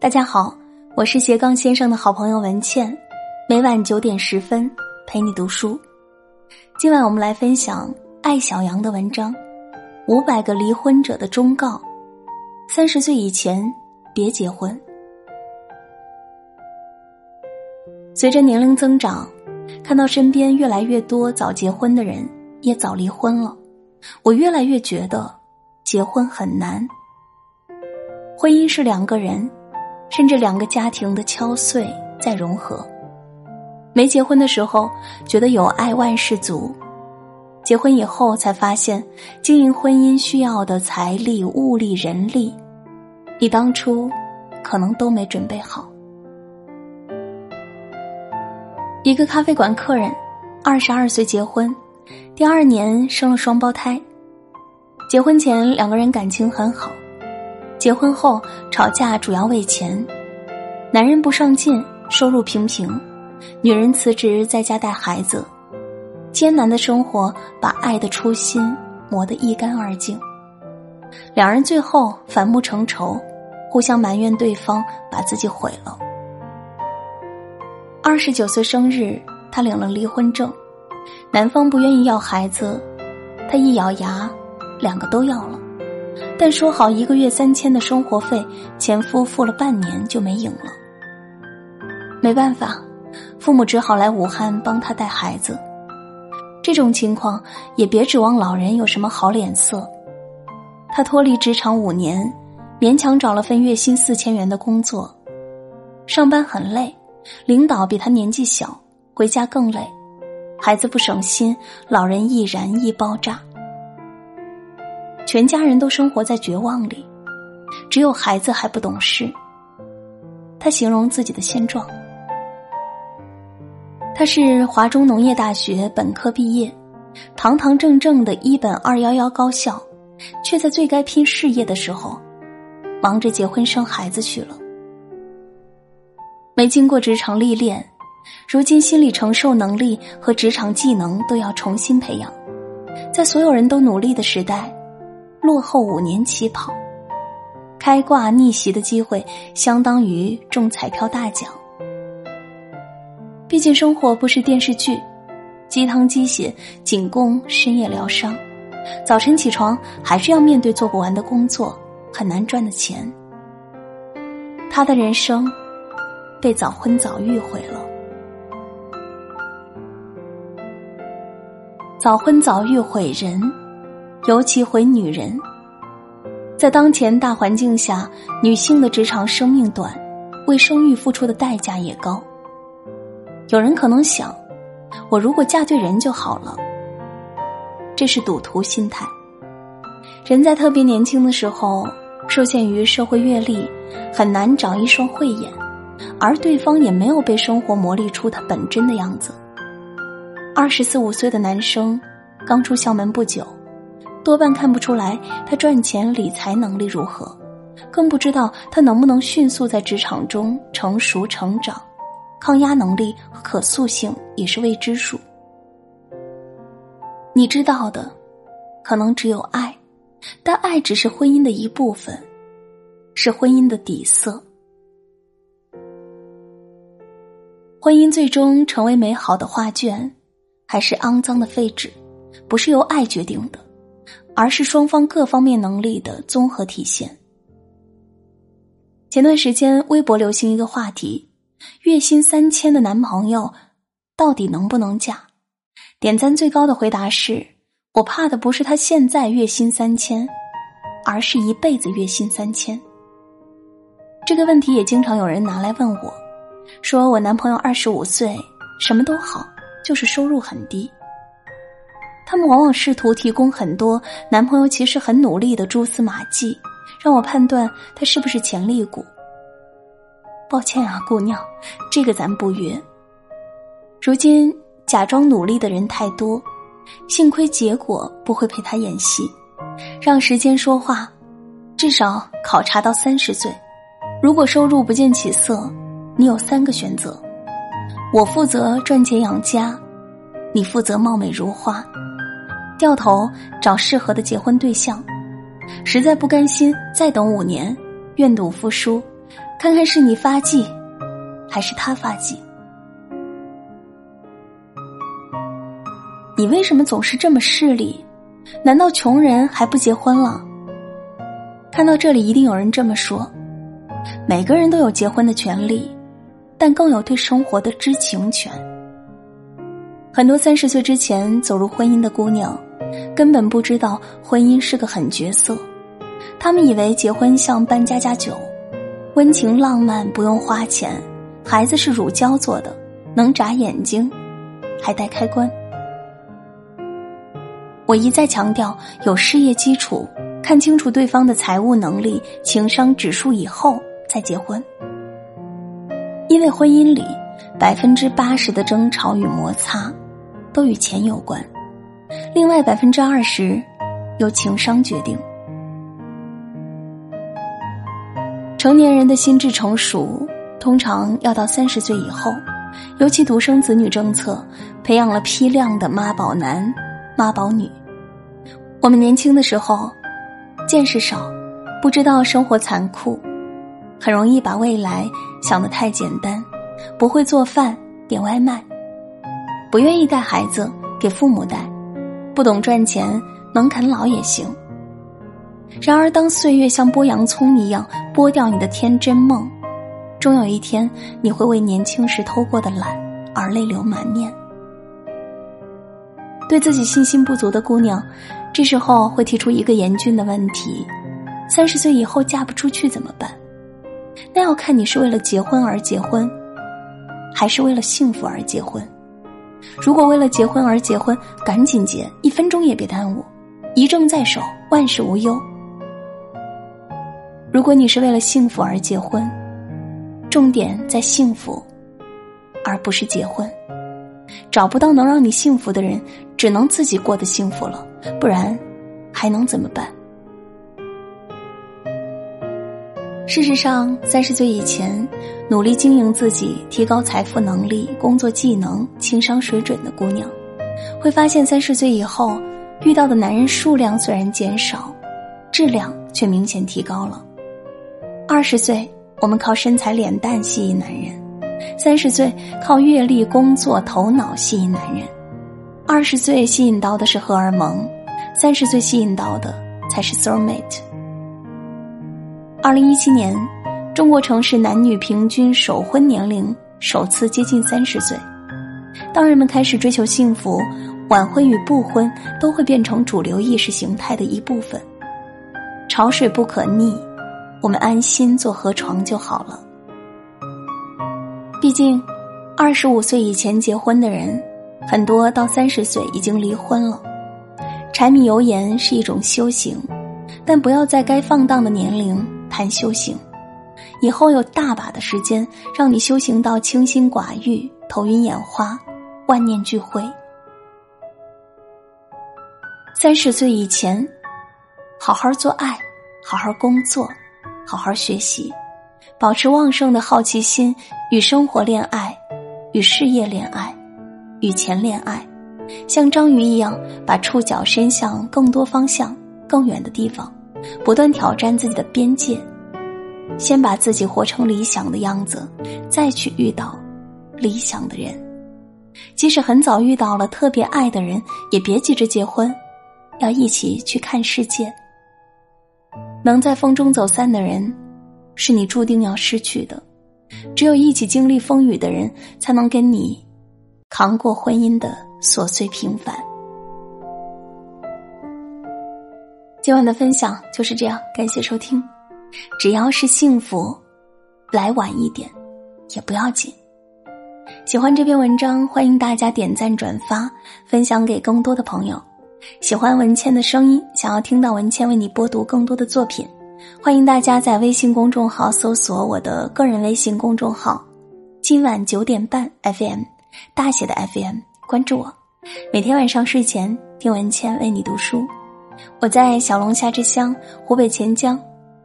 大家好，我是斜杠先生的好朋友文倩，每晚九点十分陪你读书。今晚我们来分享艾小羊的文章《五百个离婚者的忠告》，三十岁以前别结婚。随着年龄增长，看到身边越来越多早结婚的人也早离婚了，我越来越觉得结婚很难。婚姻是两个人。甚至两个家庭的敲碎再融合。没结婚的时候觉得有爱万事足，结婚以后才发现经营婚姻需要的财力、物力、人力，你当初可能都没准备好。一个咖啡馆客人，二十二岁结婚，第二年生了双胞胎。结婚前两个人感情很好。结婚后吵架主要为钱，男人不上进，收入平平，女人辞职在家带孩子，艰难的生活把爱的初心磨得一干二净，两人最后反目成仇，互相埋怨对方把自己毁了。二十九岁生日，他领了离婚证，男方不愿意要孩子，他一咬牙，两个都要了。但说好一个月三千的生活费，前夫付了半年就没影了。没办法，父母只好来武汉帮他带孩子。这种情况也别指望老人有什么好脸色。他脱离职场五年，勉强找了份月薪四千元的工作，上班很累，领导比他年纪小，回家更累，孩子不省心，老人易燃易爆炸。全家人都生活在绝望里，只有孩子还不懂事。他形容自己的现状：他是华中农业大学本科毕业，堂堂正正的一本二幺幺高校，却在最该拼事业的时候，忙着结婚生孩子去了。没经过职场历练，如今心理承受能力和职场技能都要重新培养，在所有人都努力的时代。落后五年起跑，开挂逆袭的机会相当于中彩票大奖。毕竟生活不是电视剧，鸡汤鸡血仅供深夜疗伤。早晨起床还是要面对做不完的工作，很难赚的钱。他的人生被早婚早育毁了。早婚早育毁人。尤其毁女人，在当前大环境下，女性的职场生命短，为生育付出的代价也高。有人可能想，我如果嫁对人就好了，这是赌徒心态。人在特别年轻的时候，受限于社会阅历，很难长一双慧眼，而对方也没有被生活磨砺出他本真的样子。二十四五岁的男生，刚出校门不久。多半看不出来他赚钱理财能力如何，更不知道他能不能迅速在职场中成熟成长，抗压能力和可塑性也是未知数。你知道的，可能只有爱，但爱只是婚姻的一部分，是婚姻的底色。婚姻最终成为美好的画卷，还是肮脏的废纸，不是由爱决定的。而是双方各方面能力的综合体现。前段时间，微博流行一个话题：月薪三千的男朋友到底能不能嫁？点赞最高的回答是：“我怕的不是他现在月薪三千，而是一辈子月薪三千。”这个问题也经常有人拿来问我，说我男朋友二十五岁，什么都好，就是收入很低。他们往往试图提供很多男朋友其实很努力的蛛丝马迹，让我判断他是不是潜力股。抱歉啊，姑娘，这个咱不约。如今假装努力的人太多，幸亏结果不会陪他演戏，让时间说话。至少考察到三十岁，如果收入不见起色，你有三个选择：我负责赚钱养家，你负责貌美如花。掉头找适合的结婚对象，实在不甘心再等五年，愿赌服输，看看是你发迹，还是他发迹？你为什么总是这么势利？难道穷人还不结婚了？看到这里，一定有人这么说：每个人都有结婚的权利，但更有对生活的知情权。很多三十岁之前走入婚姻的姑娘，根本不知道婚姻是个狠角色。他们以为结婚像办家家酒，温情浪漫，不用花钱，孩子是乳胶做的，能眨眼睛，还带开关。我一再强调，有事业基础，看清楚对方的财务能力、情商指数以后再结婚。因为婚姻里百分之八十的争吵与摩擦，都与钱有关，另外百分之二十由情商决定。成年人的心智成熟，通常要到三十岁以后，尤其独生子女政策培养了批量的妈宝男、妈宝女。我们年轻的时候，见识少，不知道生活残酷，很容易把未来想得太简单，不会做饭，点外卖，不愿意带孩子给父母带，不懂赚钱，能啃老也行。然而，当岁月像剥洋葱一样剥掉你的天真梦，终有一天你会为年轻时偷过的懒而泪流满面。对自己信心不足的姑娘。这时候会提出一个严峻的问题：三十岁以后嫁不出去怎么办？那要看你是为了结婚而结婚，还是为了幸福而结婚。如果为了结婚而结婚，赶紧结，一分钟也别耽误，一证在手，万事无忧。如果你是为了幸福而结婚，重点在幸福，而不是结婚。找不到能让你幸福的人，只能自己过得幸福了，不然还能怎么办？事实上，三十岁以前努力经营自己、提高财富能力、工作技能、情商水准的姑娘，会发现三十岁以后遇到的男人数量虽然减少，质量却明显提高了。二十岁，我们靠身材、脸蛋吸引男人。三十岁靠阅历、工作、头脑吸引男人，二十岁吸引到的是荷尔蒙，三十岁吸引到的才是 soul mate。二零一七年，中国城市男女平均首婚年龄首次接近三十岁。当人们开始追求幸福，晚婚与不婚都会变成主流意识形态的一部分。潮水不可逆，我们安心做河床就好了。毕竟，二十五岁以前结婚的人，很多到三十岁已经离婚了。柴米油盐是一种修行，但不要在该放荡的年龄谈修行。以后有大把的时间让你修行到清心寡欲、头晕眼花、万念俱灰。三十岁以前，好好做爱，好好工作，好好学习。保持旺盛的好奇心，与生活恋爱，与事业恋爱，与钱恋爱，像章鱼一样把触角伸向更多方向、更远的地方，不断挑战自己的边界。先把自己活成理想的样子，再去遇到理想的人。即使很早遇到了特别爱的人，也别急着结婚，要一起去看世界。能在风中走散的人。是你注定要失去的，只有一起经历风雨的人，才能跟你扛过婚姻的琐碎平凡。今晚的分享就是这样，感谢收听。只要是幸福，来晚一点也不要紧。喜欢这篇文章，欢迎大家点赞转发，分享给更多的朋友。喜欢文倩的声音，想要听到文倩为你播读更多的作品。欢迎大家在微信公众号搜索我的个人微信公众号“今晚九点半 FM”，大写的 FM，关注我。每天晚上睡前听文倩为你读书。我在小龙虾之乡，湖北潜江，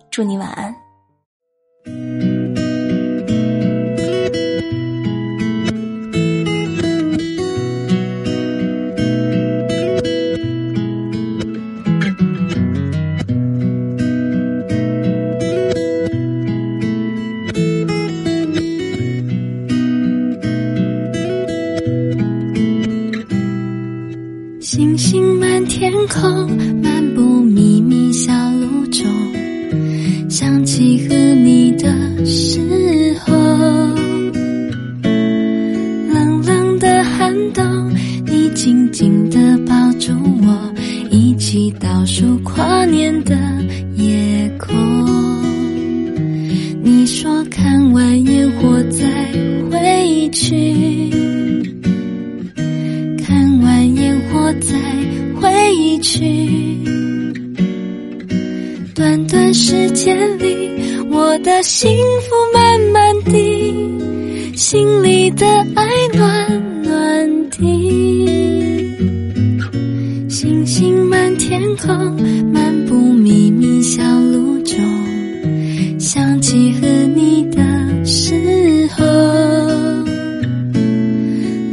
祝你晚安。星星满天空。时间里，我的幸福慢慢地，心里的爱暖暖的。星星满天空，漫步秘密小路中，想起和你的时候，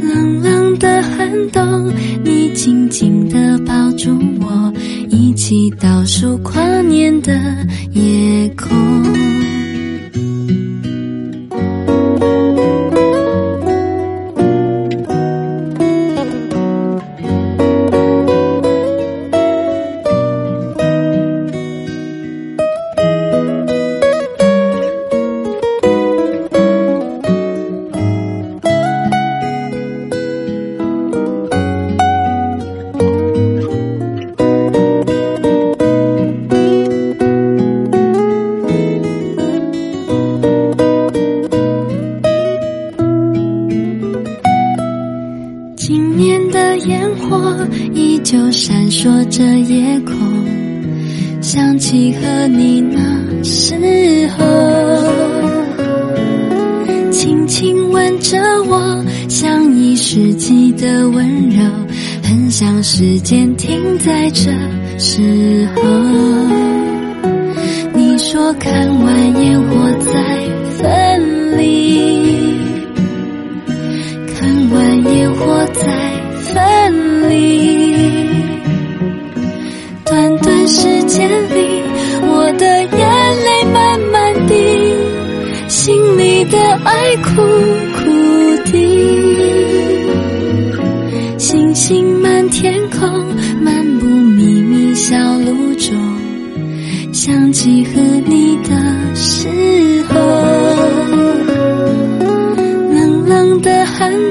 冷冷的寒冬，你紧紧地抱住我。一起倒数跨年的闪烁着夜空，想起和你那时候，轻轻吻着我，像一世纪的温柔，很想时间停在这时候。你说看完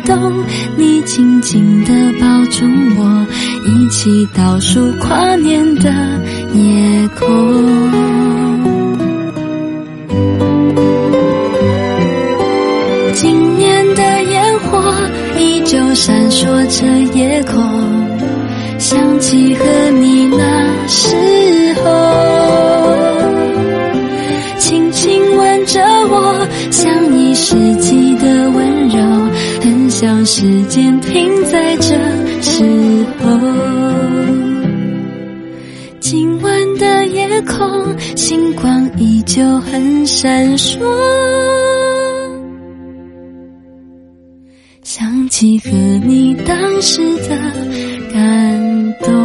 动，你紧紧地抱住我。一起倒数跨年的夜空，今年的烟火依旧闪烁着夜空，想起和你那时候，轻轻吻着我，像一世，让时间停在这时候。今晚的夜空，星光依旧很闪烁。想起和你当时的感动。